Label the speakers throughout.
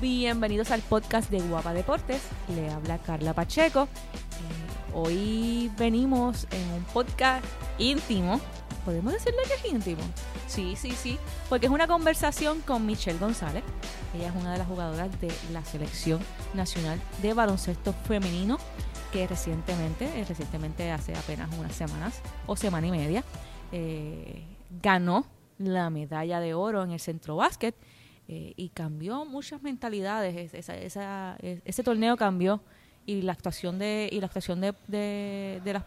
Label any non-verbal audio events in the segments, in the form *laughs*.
Speaker 1: Bienvenidos al podcast de Guapa Deportes. Le habla Carla Pacheco. Eh, hoy venimos en un podcast íntimo. ¿Podemos decirle que es íntimo? Sí, sí, sí. Porque es una conversación con Michelle González. Ella es una de las jugadoras de la selección nacional de baloncesto femenino que recientemente, eh, recientemente hace apenas unas semanas o semana y media, eh, ganó la medalla de oro en el centro básquet eh, y cambió muchas mentalidades. Ese torneo cambió y la actuación de y la actuación de,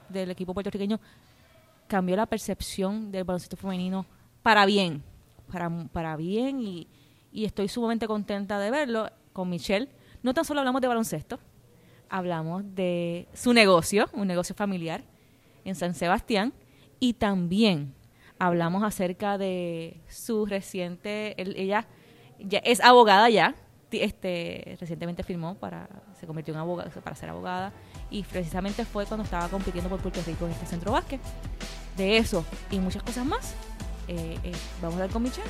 Speaker 1: del equipo puertorriqueño cambió la percepción del baloncesto femenino para bien, para, para bien y, y estoy sumamente contenta de verlo con Michelle. No tan solo hablamos de baloncesto, hablamos de su negocio, un negocio familiar en San Sebastián, y también hablamos acerca de su reciente, ella ya es abogada ya, este recientemente firmó para se convirtió en abogada para ser abogada y precisamente fue cuando estaba compitiendo por Puerto Rico en este centro básquet. De eso y muchas cosas más eh, eh, vamos a ver con Michelle.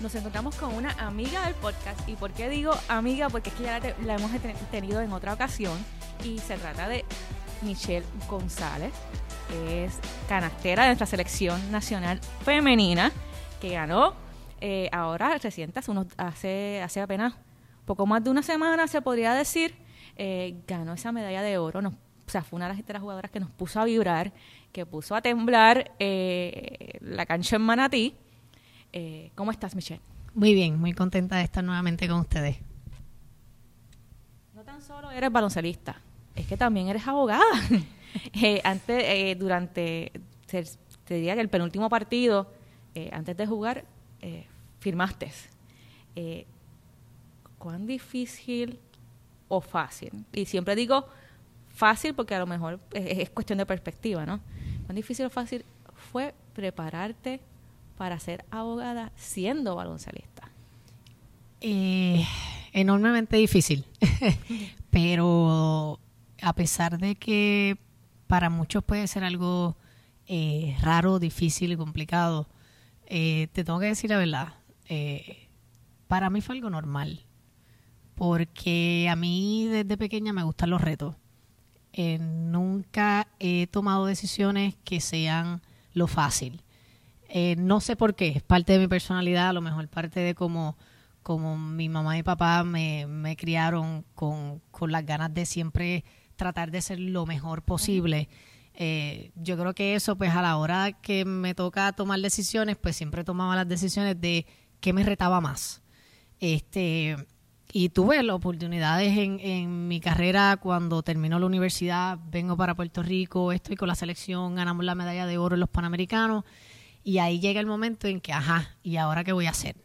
Speaker 1: Nos encontramos con una amiga del podcast y por qué digo amiga porque es que ya la, la hemos tenido en otra ocasión y se trata de Michelle González es canastera de nuestra selección nacional femenina que ganó eh, ahora reciente, hace, unos, hace, hace apenas poco más de una semana, se podría decir, eh, ganó esa medalla de oro. Nos, o sea, fue una de las, jugadoras que nos puso a vibrar, que puso a temblar eh, la cancha en Manatí. ¿Cómo estás, Michelle?
Speaker 2: Muy bien, muy contenta de estar nuevamente con ustedes.
Speaker 1: No tan solo eres baloncelista, es que también eres abogada. *laughs* antes, durante, te, diría que el penúltimo partido, antes de jugar, firmaste. Eh, ¿Cuán difícil o fácil? Y siempre digo fácil porque a lo mejor es, cuestión de perspectiva, ¿no? ¿Cuán difícil o fácil fue prepararte para ser abogada siendo baloncelista?
Speaker 2: Eh, enormemente difícil, *laughs* pero a pesar de que para muchos puede ser algo eh, raro, difícil y complicado, te tengo que decir la verdad, eh, para mí fue algo normal, porque a mí desde pequeña me gustan los retos. Eh, nunca he tomado decisiones que sean lo fácil. Eh, no sé por qué, es parte de mi personalidad, a lo mejor parte de cómo, como mi mamá y papá me, me criaron con, con, las ganas de siempre tratar de ser lo mejor posible. yo creo que eso, pues a la hora que me toca tomar decisiones, pues siempre tomaba las decisiones de qué me retaba más. Este, y tuve las oportunidades en, en, mi carrera cuando terminó la universidad, vengo para Puerto Rico, estoy con la selección, ganamos la medalla de oro en los Panamericanos y ahí llega el momento en que, ajá, ¿y ahora qué voy a hacer?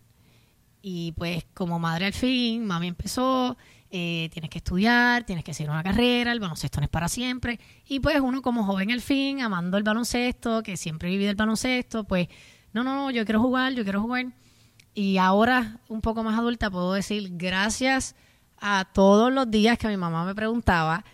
Speaker 2: Y pues como madre al fin, mami empezó, eh, tienes que estudiar, tienes que seguir una carrera, el baloncesto no es para siempre. Y pues uno como joven al fin, amando el baloncesto, que siempre viví del baloncesto, pues no, no, no, yo quiero jugar, yo quiero jugar. Y ahora, un poco más adulta, puedo decir gracias a todos los días que mi mamá me preguntaba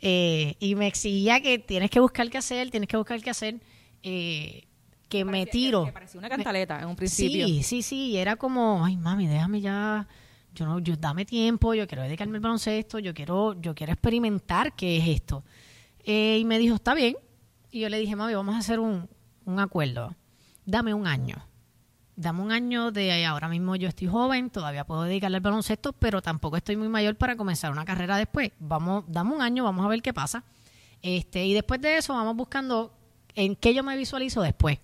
Speaker 2: eh, y me exigía que tienes que buscar qué hacer, tienes que buscar qué hacer, eh, que me tiro.
Speaker 1: Que parecía una cantaleta en un principio.
Speaker 2: Sí, sí, sí, era como, ay mami, déjame ya, yo no, yo dame tiempo, yo quiero dedicarme al baloncesto, yo quiero, yo quiero experimentar qué es esto. Eh, y me dijo, está bien. Y yo le dije, mami, vamos a hacer un, un acuerdo. Dame un año dame un año de ahora mismo yo estoy joven, todavía puedo dedicarle al baloncesto, pero tampoco estoy muy mayor para comenzar una carrera después. Vamos, dame un año, vamos a ver qué pasa. Este, y después de eso vamos buscando en qué yo me visualizo después.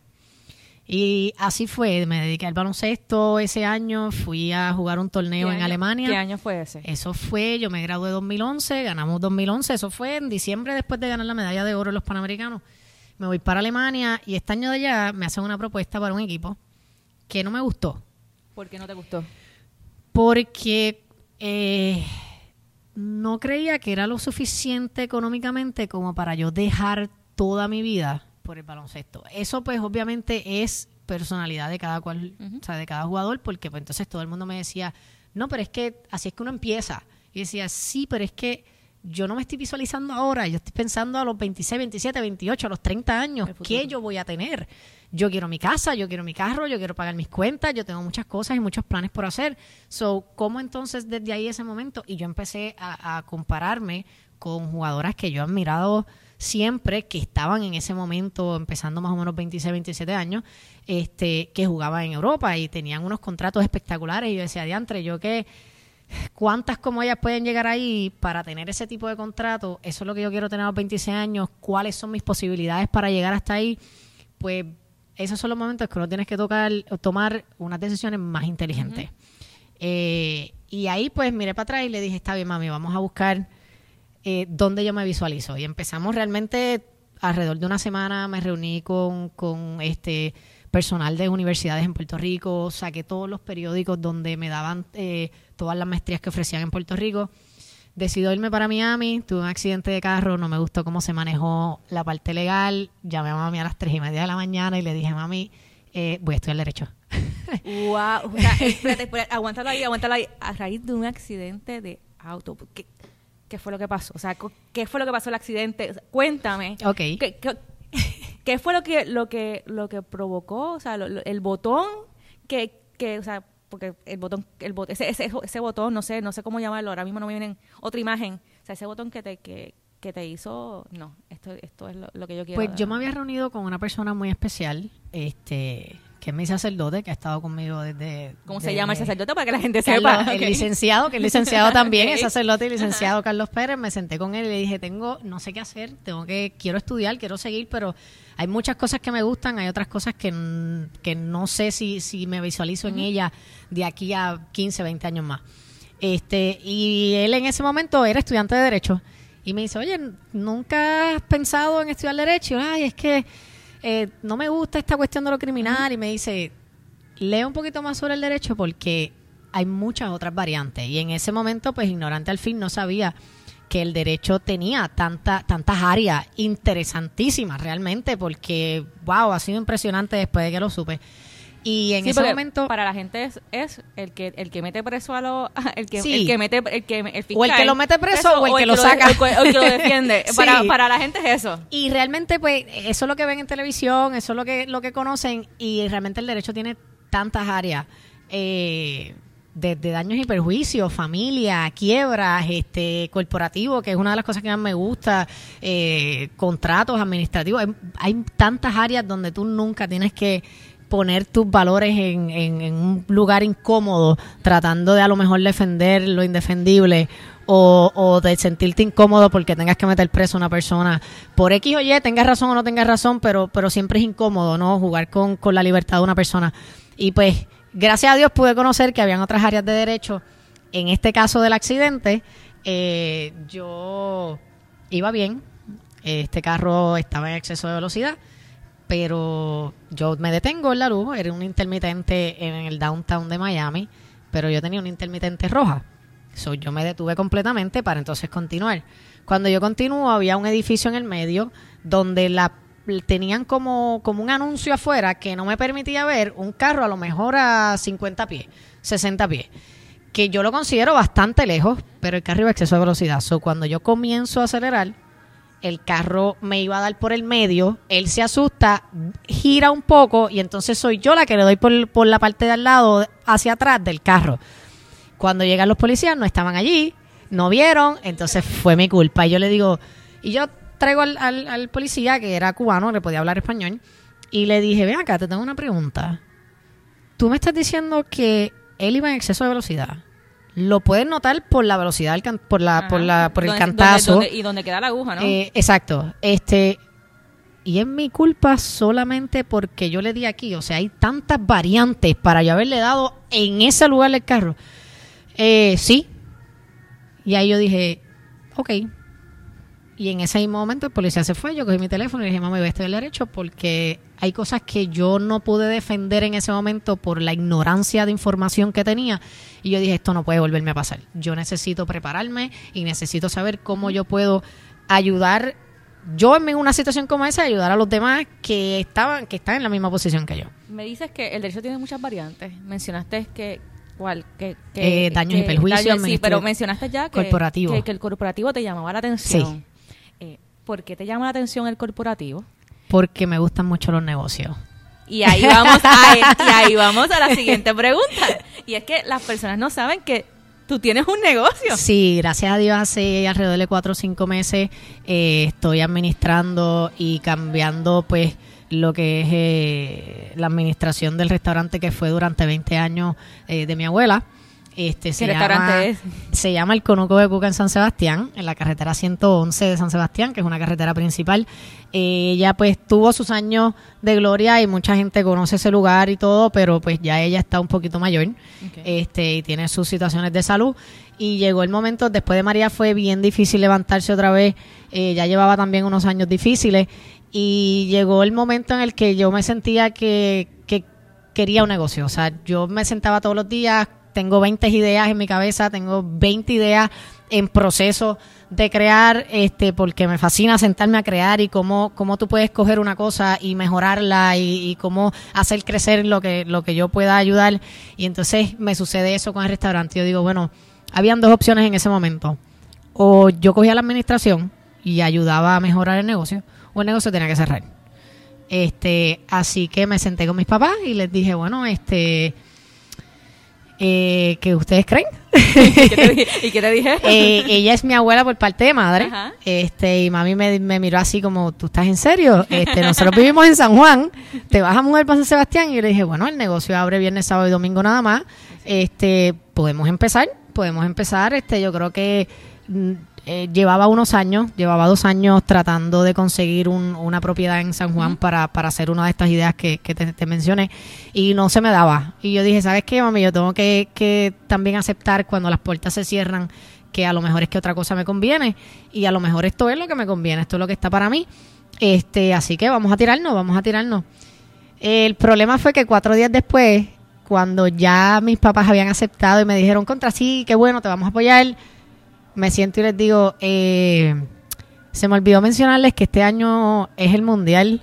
Speaker 2: Y así fue, me dediqué al baloncesto ese año, fui a jugar un torneo en Alemania.
Speaker 1: ¿Qué año fue ese?
Speaker 2: Eso fue, yo me gradué en 2011, ganamos 2011, eso fue en diciembre después de ganar la medalla de oro en los Panamericanos. Me voy para Alemania y este año de allá me hacen una propuesta para un equipo que no me gustó.
Speaker 1: ¿Por qué no te gustó?
Speaker 2: Porque eh, no creía que era lo suficiente económicamente como para yo dejar toda mi vida por el baloncesto. Eso pues obviamente es personalidad de cada cual, o sea, de cada jugador, porque pues entonces todo el mundo me decía, no, pero es que así es que uno empieza. Y decía, sí, pero es que yo no me estoy visualizando ahora, yo estoy pensando a los 26, 27, 28, a los 30 años. ¿qué yo voy a tener? Yo quiero mi casa, yo quiero mi carro, yo quiero pagar mis cuentas, yo tengo muchas cosas y muchos planes por hacer. So, ¿cómo entonces desde ahí ese momento? Y yo empecé a, a compararme con jugadoras que yo he admirado siempre, que estaban en ese momento, empezando más o menos 26, 27 años, este, que jugaban en Europa y tenían unos contratos espectaculares. Y yo decía, diantre, yo que cuántas como ellas pueden llegar ahí para tener ese tipo de contrato, eso es lo que yo quiero tener a los 26 años, cuáles son mis posibilidades para llegar hasta ahí, pues esos son los momentos que uno tienes que tocar, tomar unas decisiones más inteligentes. Eh, y ahí pues miré para atrás y le dije, está bien mami, vamos a buscar eh, dónde yo me visualizo. Y empezamos realmente alrededor de una semana, me reuní con, con este personal de universidades en Puerto Rico, saqué todos los periódicos donde me daban eh, todas las maestrías que ofrecían en Puerto Rico. Decido irme para Miami, tuve un accidente de carro, no me gustó cómo se manejó la parte legal, llamé a mami a las tres y media de la mañana y le dije, mami, eh, voy a estudiar Derecho.
Speaker 1: Wow. O sea, *laughs* espérate, espérate, aguántalo ahí, aguántalo ahí. A raíz de un accidente de auto, ¿qué, qué fue lo que pasó? O sea, ¿qué fue lo que pasó el accidente? O sea, cuéntame.
Speaker 2: Ok.
Speaker 1: ¿Qué, qué, qué fue lo que lo que lo que provocó? O sea, lo- lo- el botón que, que o sea, porque el botón el bot- ese, ese, ese botón, no sé, no sé cómo llamarlo, ahora mismo no me viene otra imagen. O sea, ese botón que te que, que te hizo, no, esto esto es lo, lo que yo quiero.
Speaker 2: Pues yo me había reunido con una persona muy especial, este, que es mi sacerdote, que ha estado conmigo desde...
Speaker 1: ¿Cómo se llama el sacerdote para que la gente
Speaker 2: Carlos,
Speaker 1: sepa?
Speaker 2: el licenciado, *laughs* que es licenciado también,
Speaker 1: Ok.
Speaker 2: es sacerdote y licenciado Carlos Pérez, me senté con él y le dije, tengo, no sé qué hacer, tengo que, quiero estudiar, quiero seguir, pero hay muchas cosas que me gustan, hay otras cosas que, que no sé si, si me visualizo en ella de aquí a 15, 20 años más. Este, y él en ese momento era estudiante de Derecho. Y me dice, oye, ¿nunca has pensado en estudiar Derecho? Y yo, Ay, es que eh, no me gusta esta cuestión de lo criminal. Y me dice, lee un poquito más sobre el derecho porque hay muchas otras variantes. Y en ese momento, pues ignorante al fin, no sabía que el derecho tenía tanta, tantas áreas interesantísimas realmente, porque, wow, ha sido impresionante después de que lo supe. Y en
Speaker 1: Sí,
Speaker 2: ese momento...
Speaker 1: para la gente es, es el que el que mete preso a los *laughs* el que
Speaker 2: Sí.
Speaker 1: el que mete el que el fiscal,
Speaker 2: O el que lo mete preso o el que lo saca.
Speaker 1: o el, que- o el que lo *laughs* defiende
Speaker 2: Sí.
Speaker 1: para, para la gente es eso
Speaker 2: Y realmente, pues, eso es lo que ven en televisión, eso es lo que, lo que conocen, y realmente el derecho tiene tantas áreas, eh, desde daños y perjuicios, familia, quiebras, este, corporativo, que es una de las cosas que más me gusta, eh, contratos administrativos, hay, hay tantas áreas donde tú nunca tienes que poner tus valores en, en- un lugar incómodo, tratando de a lo mejor defender lo indefendible o, o de sentirte incómodo porque tengas que meter preso a una persona por X o Y, tengas razón o no tengas razón, pero, pero siempre es incómodo, ¿no? Jugar con, con la libertad de una persona. Y pues, gracias a Dios pude conocer que habían otras áreas de derecho. En este caso del accidente, eh, yo iba bien, este carro estaba en exceso de velocidad, pero yo me detengo en la luz, era un intermitente en el downtown de Miami, pero yo tenía una intermitente roja. So, yo me detuve completamente para entonces continuar. Cuando yo continúo, había un edificio en el medio donde la tenían como, como un anuncio afuera que no me permitía ver un carro a lo mejor a 50 pies, 60 pies, que yo lo considero bastante lejos, pero el carro iba a exceso de velocidad. So, cuando yo comienzo a acelerar, el carro me iba a dar por el medio, él se asusta, gira un poco y entonces soy yo la que le doy por, por la parte de al lado, hacia atrás del carro. Cuando llegan los policías no estaban allí, no vieron, entonces fue mi culpa. Y yo le digo, y yo traigo al, al- policía que era cubano, le podía hablar español, y le dije, ven acá, te tengo una pregunta. Tú me estás diciendo que él iba en exceso de velocidad. Lo puedes notar por la velocidad, por, la, por, la, por el
Speaker 1: Donde- donde-
Speaker 2: cantazo.
Speaker 1: donde- y donde queda la aguja no
Speaker 2: Eh, exacto. Este, y es mi culpa solamente porque yo le di aquí. O sea, hay tantas variantes para yo haberle dado en ese lugar el carro. Eh, sí. Y ahí yo dije, ok. Y en ese mismo momento el policía se fue, yo cogí mi teléfono y le dije, mamá, voy a estudiar derecho porque hay cosas que yo no pude defender en ese momento por la ignorancia de información que tenía. Y yo dije, esto no puede volverme a pasar. Yo necesito prepararme y necesito saber cómo yo puedo ayudar, yo en una situación como esa, ayudar a los demás que estaban, que están en la misma posición que yo.
Speaker 1: me dices que el derecho tiene muchas variantes mencionaste que ¿Cuál? Que,
Speaker 2: Eh, daños y perjuicios,
Speaker 1: daños, sí, pero mencionaste ya que,
Speaker 2: Corporativo.
Speaker 1: que, que el corporativo te llamaba la atención. Eh, ¿Por qué te llama la atención el corporativo?
Speaker 2: Porque me gustan mucho los negocios.
Speaker 1: Y ahí vamos a, *laughs* y ahí vamos a la siguiente pregunta. Y es que las personas no saben que tú tienes un negocio.
Speaker 2: Sí, gracias a Dios hace alrededor de cuatro o cinco meses eh, estoy administrando y cambiando pues lo que es eh, la administración del restaurante que fue durante 20 años eh, de mi abuela. Este, se
Speaker 1: ¿Qué
Speaker 2: llama,
Speaker 1: es?
Speaker 2: Se llama El Conuco de Cuca en San Sebastián, en la carretera 111 de San Sebastián, que es una carretera principal. Eh, ella pues tuvo sus años de gloria y mucha gente conoce ese lugar y todo, pero pues ya ella está un poquito mayor este y tiene sus situaciones de salud. Y llegó el momento después de María fue bien difícil levantarse otra vez. Eh, ya llevaba también unos años difíciles. Y llegó el momento en el que yo me sentía que, que quería un negocio. O sea yo me sentaba todos los días tengo 20 ideas en mi cabeza tengo 20 ideas en proceso de crear, este, porque me fascina sentarme a crear y cómo, cómo tú puedes coger una cosa y mejorarla y, y cómo hacer crecer lo que, lo que yo pueda ayudar. Y entonces me sucede eso con el restaurante. Yo digo, bueno, habían dos opciones en ese momento. O yo cogía la administración y ayudaba a mejorar el negocio, o el negocio tenía que cerrar. Este, así que me senté con mis papás y les dije, bueno, este, eh, ¿qué ustedes creen? *laughs*
Speaker 1: ¿Y qué te, di- y qué te dije? *laughs*
Speaker 2: Eh, ella es mi abuela por parte de madre.
Speaker 1: Ajá.
Speaker 2: Este, y mami me, me miró así como, ¿tú estás en serio? Este, nosotros vivimos en San Juan, te vas a mudar para San Sebastián. Y yo le dije, bueno, el negocio abre viernes, sábado y domingo nada más. Este, podemos empezar, podemos empezar. Este, yo creo que mm, eh, llevaba unos años, llevaba dos años tratando de conseguir un- una propiedad en San Juan para, para hacer una de estas ideas que, que te, te mencioné y no se me daba. Y yo dije, ¿sabes qué, mami? Yo tengo que, que también aceptar cuando las puertas se cierran que a lo mejor es que otra cosa me conviene y a lo mejor esto es lo que me conviene, esto es lo que está para mí. Este, así que vamos a tirarnos, vamos a tirarnos. El problema fue que cuatro días después, cuando ya mis papás habían aceptado y me dijeron, contra sí, qué bueno, te vamos a apoyar, me siento y les digo, eh, se me olvidó mencionarles que este año es el mundial.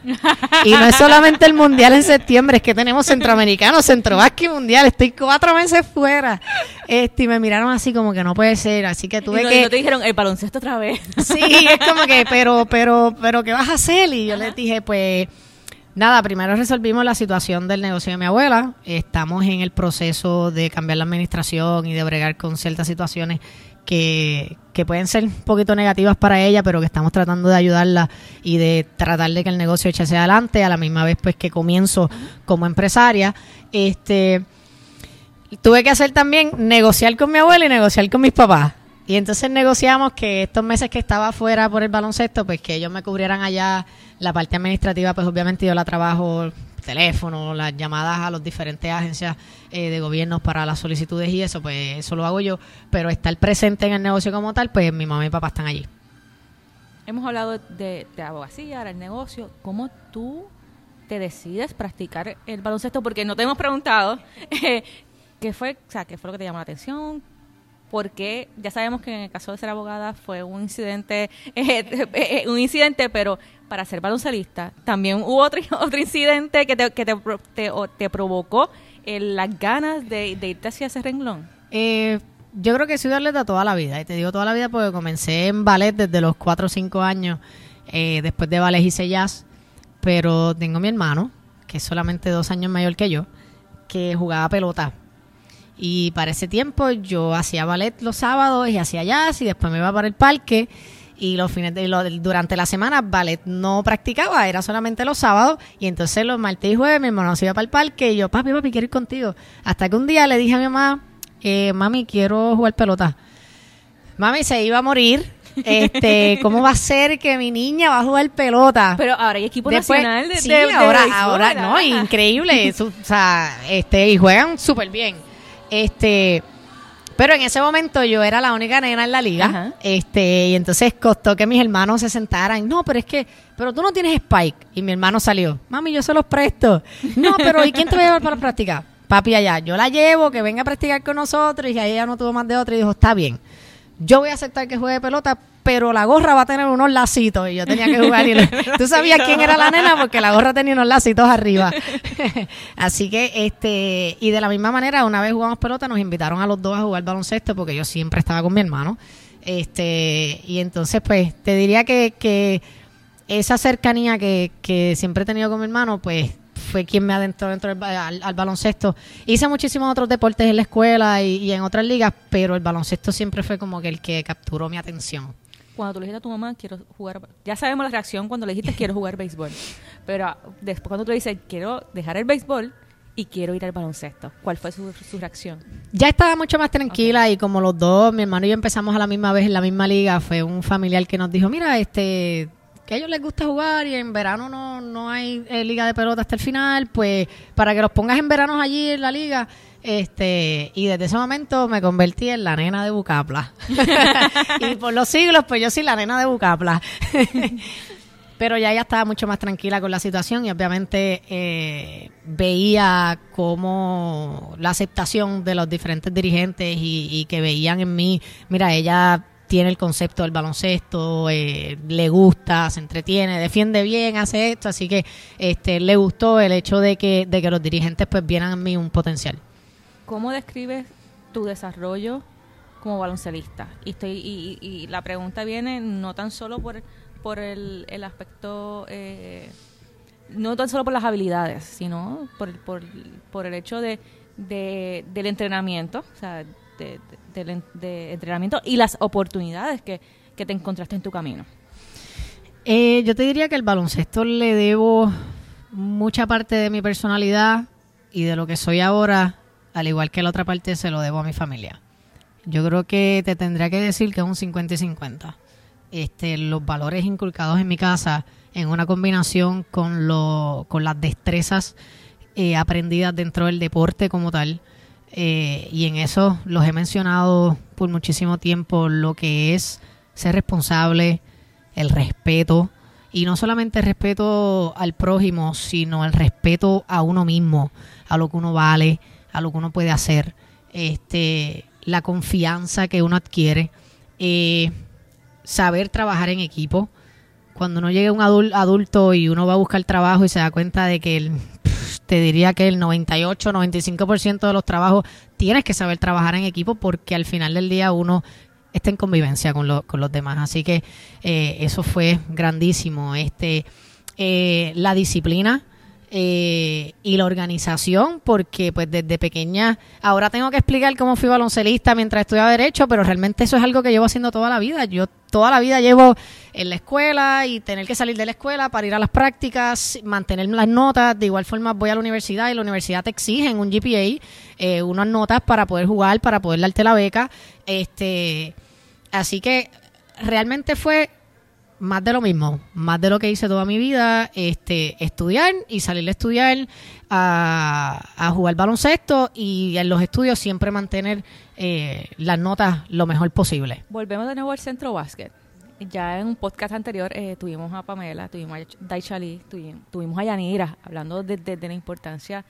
Speaker 2: Y no es solamente el mundial en septiembre, es que tenemos centroamericano, centrovasque mundial. Estoy cuatro meses fuera. Este, y me miraron así como que no puede ser. Así que
Speaker 1: Y
Speaker 2: tuve
Speaker 1: no,
Speaker 2: que.
Speaker 1: y no te dijeron el baloncesto otra vez. *laughs*
Speaker 2: Sí, es como que, pero, pero, pero, ¿qué vas a hacer? Y yo les dije, pues, nada, primero resolvimos la situación del negocio de mi abuela. Estamos en el proceso de cambiar la administración y de bregar con ciertas situaciones que, que pueden ser un poquito negativas para ella, pero que estamos tratando de ayudarla y de tratar de que el negocio hacia adelante, a la misma vez pues que comienzo como empresaria. Este, tuve que hacer también negociar con mi abuela y negociar con mis papás. Y entonces negociamos que estos meses que estaba fuera por el baloncesto, pues que ellos me cubrieran allá la parte administrativa, pues obviamente yo la trabajo teléfono, las llamadas a las diferentes agencias eh, de gobierno para las solicitudes y eso, pues eso lo hago yo. Pero estar presente en el negocio como tal, pues mi mamá y papá están allí.
Speaker 1: Hemos hablado de, de abogacía, del negocio. ¿Cómo tú te decides practicar el baloncesto? Porque no te hemos preguntado eh, qué fue, o sea, qué fue lo que te llamó la atención. Porque ya sabemos que en el caso de ser abogada fue un incidente, *laughs* eh, eh, un incidente, pero para ser baloncelista también hubo otro, *laughs* otro incidente que te, que te, te- te provocó las ganas de, de irte hacia ese renglón.
Speaker 2: Eh, yo creo que he sido atleta toda la vida. Y te digo toda la vida porque comencé en ballet desde los 4 o 5 años. Eh, después de ballet hice jazz. Pero tengo mi hermano, que es solamente dos años mayor que yo, que jugaba pelota. Y para ese tiempo yo hacía ballet los sábados y hacía jazz y después me iba para el parque. Y los fines de lo- durante la semana ballet no practicaba, era solamente los sábados. Y entonces los martes y jueves mi hermano se iba para el parque y yo, papi, papi, quiero ir contigo. Hasta que un día le dije a mi mamá, eh, mami, quiero jugar pelota. Mami se iba a morir. *laughs* Este, ¿cómo va a ser que mi niña va a jugar pelota?
Speaker 1: Pero ahora hay equipo
Speaker 2: Después-
Speaker 1: nacional de,
Speaker 2: sí,
Speaker 1: de- de
Speaker 2: ahora,
Speaker 1: béisbol,
Speaker 2: ahora, no, increíble, o sea, este, y juegan súper bien. Este, pero en ese momento yo era la única nena en la liga,
Speaker 1: Ajá.
Speaker 2: este, y entonces costó que mis hermanos se sentaran. No, pero es que, pero tú no tienes Spike. Y mi hermano salió, mami, yo se los presto. No, pero ¿y quién te va a llevar para practicar? Papi allá, yo la llevo, que venga a practicar con nosotros, y ahí ella no tuvo más de otra y dijo, está bien. yo voy a aceptar que juegue pelota, pero la gorra va a tener unos lacitos y yo tenía que jugar. Y *laughs* tú sabías quién era la nena porque la gorra tenía unos lacitos arriba. *laughs* Así que, este, y de la misma manera, una vez jugamos pelota, nos invitaron a los dos a jugar baloncesto porque yo siempre estaba con mi hermano. Este, y entonces, pues, te diría que, que esa cercanía que, que siempre he tenido con mi hermano, pues fue quien me adentró dentro del, al, baloncesto. Hice muchísimos otros deportes en la escuela y, en otras ligas, pero el baloncesto siempre fue como que el que capturó mi atención.
Speaker 1: Cuando tú le dijiste a tu mamá, quiero jugar, ya sabemos la reacción cuando le dijiste quiero *laughs* jugar béisbol, pero después cuando tú le dices quiero dejar el béisbol, y quiero ir al baloncesto. ¿Cuál fue su, reacción?
Speaker 2: Ya estaba mucho más tranquila y como los dos, mi hermano y yo empezamos a la misma vez en la misma liga, fue un familiar que nos dijo, mira, este, que a ellos les gusta jugar y en verano no, no hay eh, liga de pelota hasta el final, pues para que los pongas en verano allí en la liga. Este, y desde ese momento me convertí en la nena de Bucapla. *laughs* y por los siglos, pues yo soy la nena de Bucapla. *laughs* Pero ya ella estaba mucho más tranquila con la situación y obviamente eh, veía cómo la aceptación de los diferentes dirigentes y, y que veían en mí, mira, ella tiene el concepto del baloncesto, eh, le gusta, se entretiene, defiende bien, hace esto, así que este le gustó el hecho de que, de que los dirigentes pues vieran en mí un potencial.
Speaker 1: ¿Cómo describes tu desarrollo como baloncelista? Y, estoy, y, la pregunta viene no tan solo por, por el, el aspecto, eh, no tan solo por las habilidades, sino por, por, por el hecho de, de, del entrenamiento, o sea, de, entrenamiento y las oportunidades que, te encontraste en tu camino?
Speaker 2: Eh, yo te diría que el baloncesto le debo mucha parte de mi personalidad y de lo que soy ahora, al igual que la otra parte se lo debo a mi familia. Yo creo que te tendría que decir que es un 50 y 50. Este, los valores inculcados en mi casa en una combinación con, lo, con las destrezas eh, aprendidas dentro del deporte como tal, eh, y en eso los he mencionado por muchísimo tiempo, lo que es ser responsable, el respeto, y no solamente el respeto al prójimo, sino el respeto a uno mismo, a lo que uno vale, a lo que uno puede hacer, este, la confianza que uno adquiere, eh, saber trabajar en equipo. Cuando uno llega un adulto y uno va a buscar trabajo y se da cuenta de que el te diría que el 98, 95% de los trabajos tienes que saber trabajar en equipo porque al final del día uno está en convivencia con, con los demás. Así que eh, eso fue grandísimo. Este, eh, la disciplina eh, y la organización, porque pues desde pequeña, ahora tengo que explicar cómo fui baloncelista mientras estudiaba Derecho, pero realmente eso es algo que llevo haciendo toda la vida. Yo toda la vida llevo en la escuela y tener que salir de la escuela para ir a las prácticas, mantener las notas, de igual forma voy a la universidad y la universidad te exige en un GPA eh, unas notas para poder jugar, para poder darte la beca. este Así que realmente fue más de lo mismo, más de lo que hice toda mi vida, este, estudiar y salir a estudiar, a, jugar baloncesto y en los estudios siempre mantener eh, las notas lo mejor posible.
Speaker 1: Volvemos de nuevo al centro básquet. Ya en un podcast anterior eh, tuvimos a Pamela, tuvimos a Daichali, tuvimos, a Yanira, hablando de, la importancia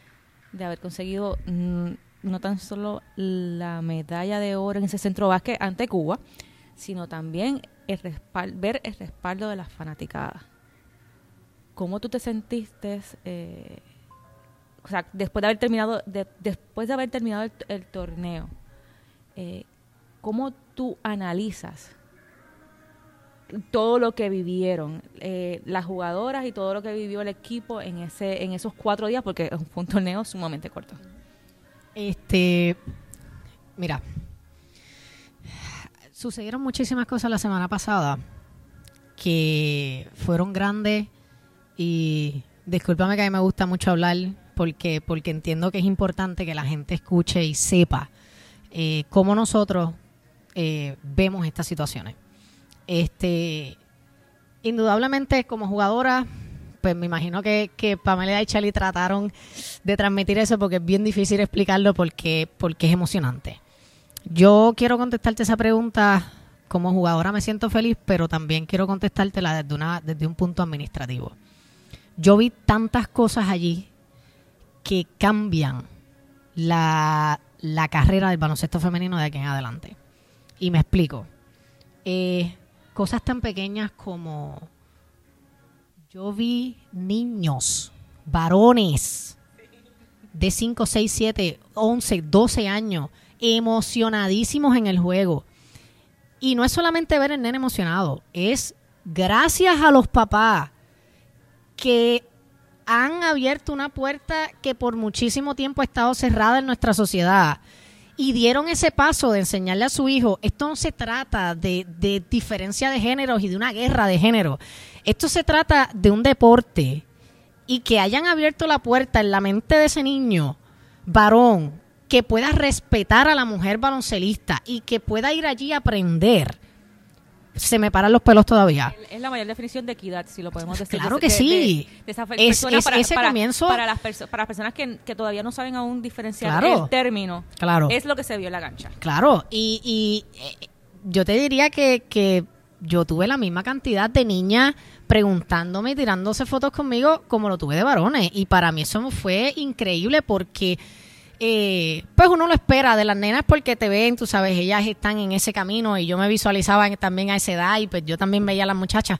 Speaker 1: de haber conseguido mm, no tan solo la medalla de oro en ese centro básquet ante Cuba, sino también el ver el respaldo de las fanaticadas. ¿Cómo tú te sentiste, eh, o sea, después de haber terminado, después de haber terminado el, torneo, eh, cómo tú analizas todo lo que vivieron eh, las jugadoras y todo lo que vivió el equipo en ese, en esos cuatro días, porque fue un torneo sumamente corto?
Speaker 2: Este, mira, sucedieron muchísimas cosas la semana pasada que fueron grandes y discúlpame que a mí me gusta mucho hablar porque, porque entiendo que es importante que la gente escuche y sepa eh, cómo nosotros eh, vemos estas situaciones. Este, indudablemente como jugadora, pues me imagino que, que Pamela y Charlie trataron de transmitir eso porque es bien difícil explicarlo porque, porque es emocionante. Yo quiero contestarte esa pregunta como jugadora me siento feliz, pero también quiero contestártela desde, una, desde un punto administrativo. Yo vi tantas cosas allí que cambian la, carrera del baloncesto femenino de aquí en adelante. Y me explico. eh, cosas tan pequeñas como yo vi niños, varones de 5, 6, 7, 11, 12 años, emocionadísimos en el juego. Y no es solamente ver el nene emocionado, es gracias a los papás que han abierto una puerta que por muchísimo tiempo ha estado cerrada en nuestra sociedad y dieron ese paso de enseñarle a su hijo, esto no se trata de, de diferencia de géneros y de una guerra de género, esto se trata de un deporte y que hayan abierto la puerta en la mente de ese niño, varón, que pueda respetar a la mujer baloncelista y que pueda ir allí a aprender se me paran los pelos todavía.
Speaker 1: Es la mayor definición de equidad, si lo podemos decir.
Speaker 2: Claro que sí. es, para, ese comienzo.
Speaker 1: Para las, para las personas que, todavía no saben aún diferenciar el término.
Speaker 2: Claro.
Speaker 1: Es lo que se vio en la cancha.
Speaker 2: Claro. Y, y eh, yo te diría que, que yo tuve la misma cantidad de niñas preguntándome y tirándose fotos conmigo como lo tuve de varones. Y para mí eso fue increíble porque eh, pues uno lo espera de las nenas porque te ven, tú sabes, ellas están en ese camino y yo me visualizaba también a esa edad y pues yo también veía a las muchachas,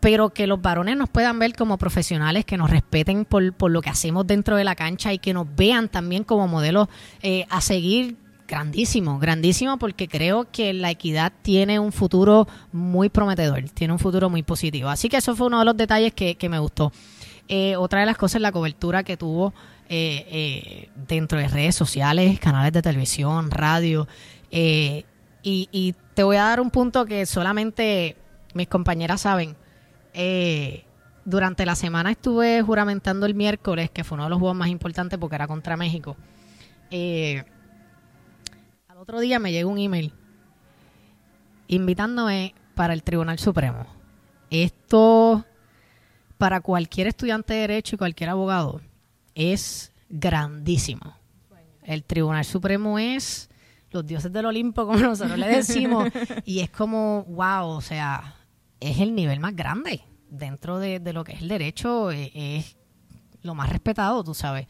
Speaker 2: pero que los varones nos puedan ver como profesionales, que nos respeten por, por lo que hacemos dentro de la cancha y que nos vean también como modelos eh, a seguir. Grandísimo, grandísimo porque creo que la equidad tiene un futuro muy prometedor, tiene un futuro muy positivo. Así que eso fue uno de los detalles que, que me gustó. Eh, otra de las cosas, la cobertura que tuvo eh, eh, dentro de redes sociales, canales de televisión, radio. Eh, y, te voy a dar un punto que solamente mis compañeras saben. durante la semana estuve juramentando el miércoles, que fue uno de los juegos más importantes porque era contra México. al otro día me llegó un email invitándome para el Tribunal Supremo. Esto, para cualquier estudiante de Derecho y cualquier abogado, es grandísimo. El Tribunal Supremo es los dioses del Olimpo, como *laughs* nosotros le decimos, y es como, wow, o sea, es el nivel más grande dentro de, lo que es el derecho, es, es, lo más respetado, tú sabes.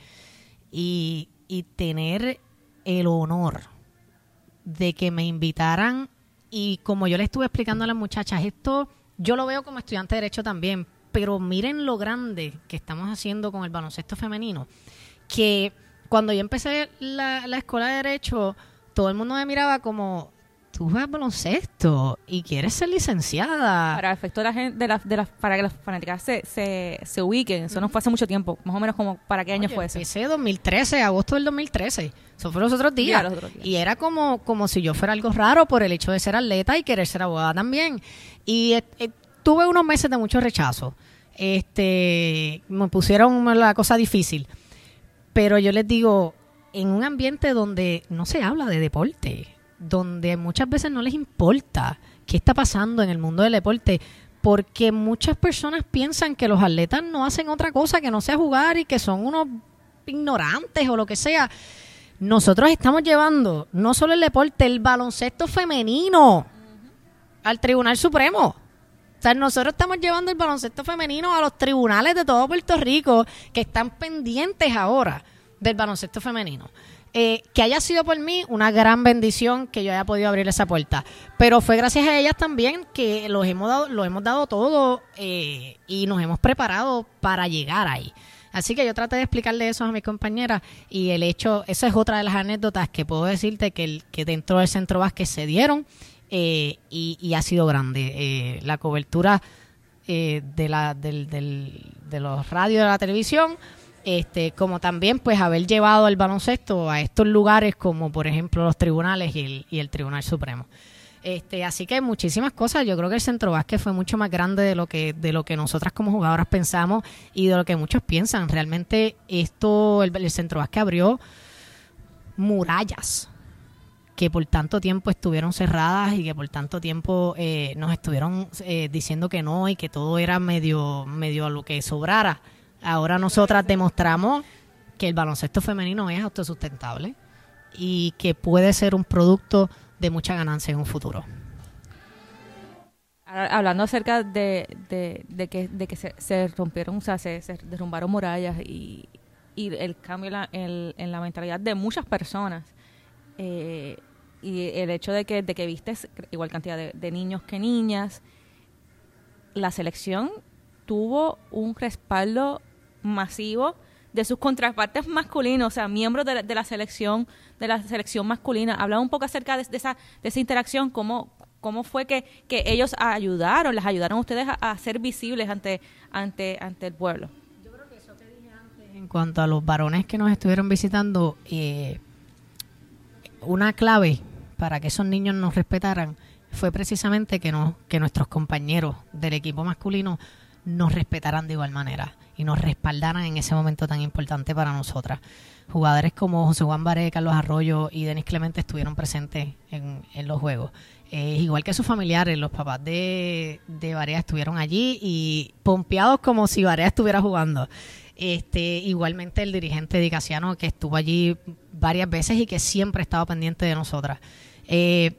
Speaker 2: Y, y tener el honor de que me invitaran, y como yo le estuve explicando a las muchachas, esto yo lo veo como estudiante de derecho también, pero miren lo grande que estamos haciendo con el baloncesto femenino, que cuando yo empecé la, escuela de derecho, todo el mundo me miraba como, tú juegas baloncesto y quieres ser licenciada.
Speaker 1: Para efecto de la gente, de la, de para que las fanáticas se, se, ubiquen, eso no fue hace mucho tiempo, más o menos como, ¿para qué año fue eso?
Speaker 2: Empecé 2013, agosto del 2013, eso fue los otros días. los otros días. Y era como, como si yo fuera algo raro por el hecho de ser atleta y querer ser abogada también. Y eh, tuve unos meses de mucho rechazo. Este, me pusieron la cosa difícil. Pero yo les digo, en un ambiente donde no se habla de deporte, donde muchas veces no les importa qué está pasando en el mundo del deporte, porque muchas personas piensan que los atletas no hacen otra cosa que no sea jugar y que son unos ignorantes o lo que sea. Nosotros estamos llevando no solo el deporte, el baloncesto femenino al Tribunal Supremo. O sea, nosotros estamos llevando el baloncesto femenino a los tribunales de todo Puerto Rico que están pendientes ahora del baloncesto femenino. Eh, que haya sido por mí una gran bendición que yo haya podido abrir esa puerta. Pero fue gracias a ellas también que los hemos dado, lo hemos dado todo eh, y nos hemos preparado para llegar ahí. Así que yo traté de explicarle eso a mis compañeras y el hecho, esa es otra de las anécdotas que puedo decirte que, el, que dentro del centro básquet se dieron eh, y, ha sido grande. Eh, la cobertura eh, de, la, del, de los radios de la televisión, este, como también pues haber llevado el baloncesto a estos lugares como por ejemplo los tribunales y el, y el Tribunal Supremo. Este, así que muchísimas cosas. Yo creo que el centro básquet fue mucho más grande de lo que de lo que nosotras como jugadoras pensamos y de lo que muchos piensan. Realmente esto el, el centro básquet abrió murallas que por tanto tiempo estuvieron cerradas y que por tanto tiempo eh, nos estuvieron eh, diciendo que no y que todo era medio, medio a lo que sobrara. Ahora nosotras demostramos que el baloncesto femenino es autosustentable y que puede ser un producto de mucha ganancia en un futuro.
Speaker 1: Hablando acerca de, de, que, de que se, rompieron, o sea, se, derrumbaron murallas y, y el cambio en la, en la mentalidad de muchas personas, eh, y el hecho de que, de que vistes igual cantidad de, niños que niñas, la selección tuvo un respaldo masivo de sus contrapartes masculinos, o sea, miembros de la, de la selección, de la selección masculina. Hablaba un poco acerca de, esa, de esa interacción, cómo, cómo fue que, que ellos ayudaron, les ayudaron a ustedes a, ser visibles ante, ante, ante el pueblo. Yo creo que eso
Speaker 2: que dije antes, en cuanto a los varones que nos estuvieron visitando, eh, una clave para que esos niños nos respetaran fue precisamente que, no, que nuestros compañeros del equipo masculino nos respetaran de igual manera y nos respaldaran en ese momento tan importante para nosotras. Jugadores como José Juan Baré, Carlos Arroyo y Denis Clemente estuvieron presentes en, los juegos. Eh, igual que sus familiares, los papás de, de estuvieron allí y pompeados como si Barea estuviera jugando. Este, igualmente el dirigente de Casiano que estuvo allí varias veces y que siempre estaba pendiente de nosotras. Eh,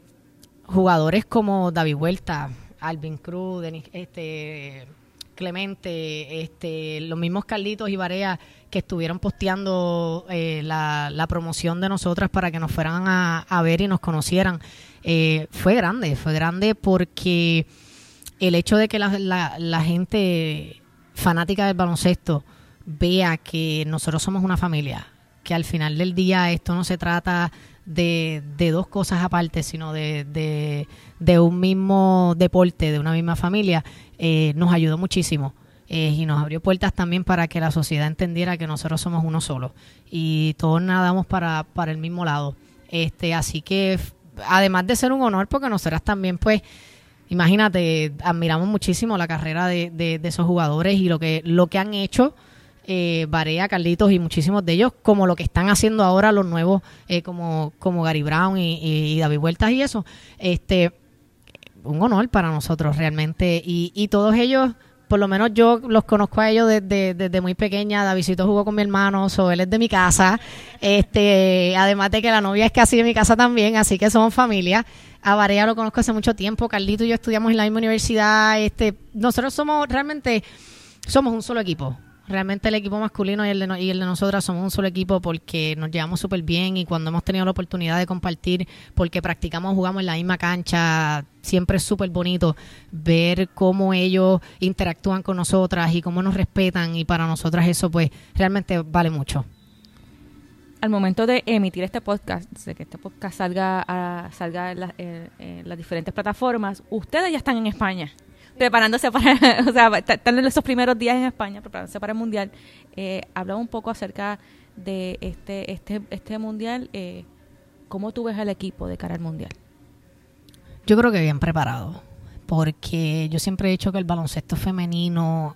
Speaker 2: jugadores como David Vuelta, Alvin Cruz, Denis, este, Clemente, este, los mismos Carlitos y Barea que estuvieron posteando eh, la, promoción de nosotras para que nos fueran a, ver y nos conocieran, eh, fue grande, fue grande porque el hecho de que la, gente fanática del baloncesto vea que nosotros somos una familia, que al final del día esto no se trata de, de dos cosas aparte, sino de, de, un mismo deporte, de una misma familia, eh, nos ayudó muchísimo. Eh, y nos abrió puertas también para que la sociedad entendiera que nosotros somos uno solo y todos nadamos para, para el mismo lado. Este, así que además de ser un honor, porque nosotras también, pues, imagínate, admiramos muchísimo la carrera de, de, de esos jugadores y lo que, lo que han hecho eh, Carlitos y muchísimos de ellos, como lo que están haciendo ahora los nuevos, eh, como, como Gary Brown y, David Vueltas y eso. Este, un honor para nosotros realmente. Y, y todos ellos, por lo menos yo los conozco a ellos desde, desde muy pequeña. Davidito jugó con mi hermano, so él es de mi casa. Este, además de que la novia es casi de mi casa también, así que somos familia. A Barea lo conozco hace mucho tiempo. Carlito y yo estudiamos en la misma universidad. Este, nosotros somos realmente, somos un solo equipo realmente el equipo masculino y el de, y el de nosotras somos un solo equipo porque nos llevamos súper bien y cuando hemos tenido la oportunidad de compartir, porque practicamos, jugamos en la misma cancha, siempre es súper bonito ver cómo ellos interactúan con nosotras y cómo nos respetan y para nosotras eso pues realmente vale mucho.
Speaker 1: Al momento de emitir este podcast, de que este podcast salga, a, salga en las diferentes plataformas, ustedes ya están en España preparándose para, *laughs* o sea, están en esos primeros días en España, preparándose para el Mundial. Eh, hablaba un poco acerca de este, este, este Mundial. Eh, ¿Cómo tú ves al equipo de cara al Mundial?
Speaker 2: Yo creo que bien preparado, porque yo siempre he dicho que el baloncesto femenino,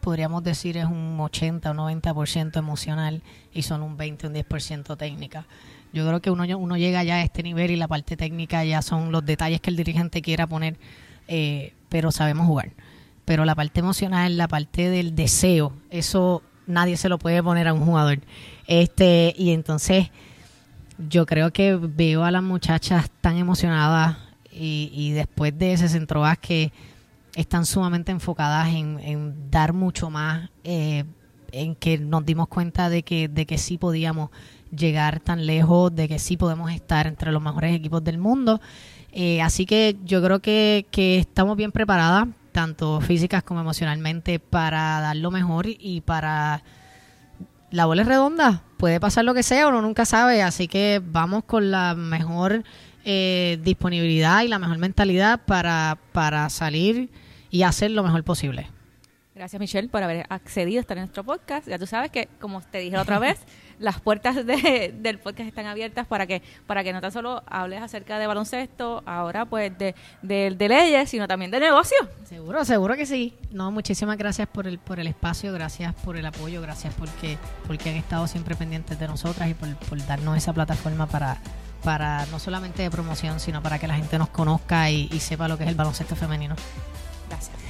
Speaker 2: podríamos decir, es un 80 o 90% emocional y son un 20 o un 10% técnica. Yo creo que uno, uno llega ya a este nivel y la parte técnica ya son los detalles que el dirigente quiera poner eh, pero sabemos jugar. Pero la parte emocional, la parte del deseo, eso nadie se lo puede poner a un jugador. Este, y entonces yo creo que veo a las muchachas tan emocionadas y, después de ese centro que están sumamente enfocadas en, dar mucho más, eh, en que nos dimos cuenta de que, de que sí podíamos llegar tan lejos, de que sí podemos estar entre los mejores equipos del mundo eh, así que yo creo que, estamos bien preparadas, tanto físicas como emocionalmente, para dar lo mejor y para... La bola es redonda, puede pasar lo que sea, uno nunca sabe, así que vamos con la mejor eh, disponibilidad y la mejor mentalidad para, para salir y hacer lo mejor posible.
Speaker 1: Gracias Michelle por haber accedido a estar en nuestro podcast. Ya tú sabes que, como te dije otra vez, *laughs* las puertas del podcast están abiertas para que para que no tan solo hables acerca de baloncesto, ahora pues de, de, leyes, sino también de negocio.
Speaker 2: Seguro, seguro que sí. No, muchísimas gracias por el por el espacio, gracias por el apoyo, gracias porque porque han estado siempre pendientes de nosotras y por, darnos esa plataforma para para no solamente de promoción, sino para que la gente nos conozca y sepa lo que es el baloncesto femenino.
Speaker 1: Gracias.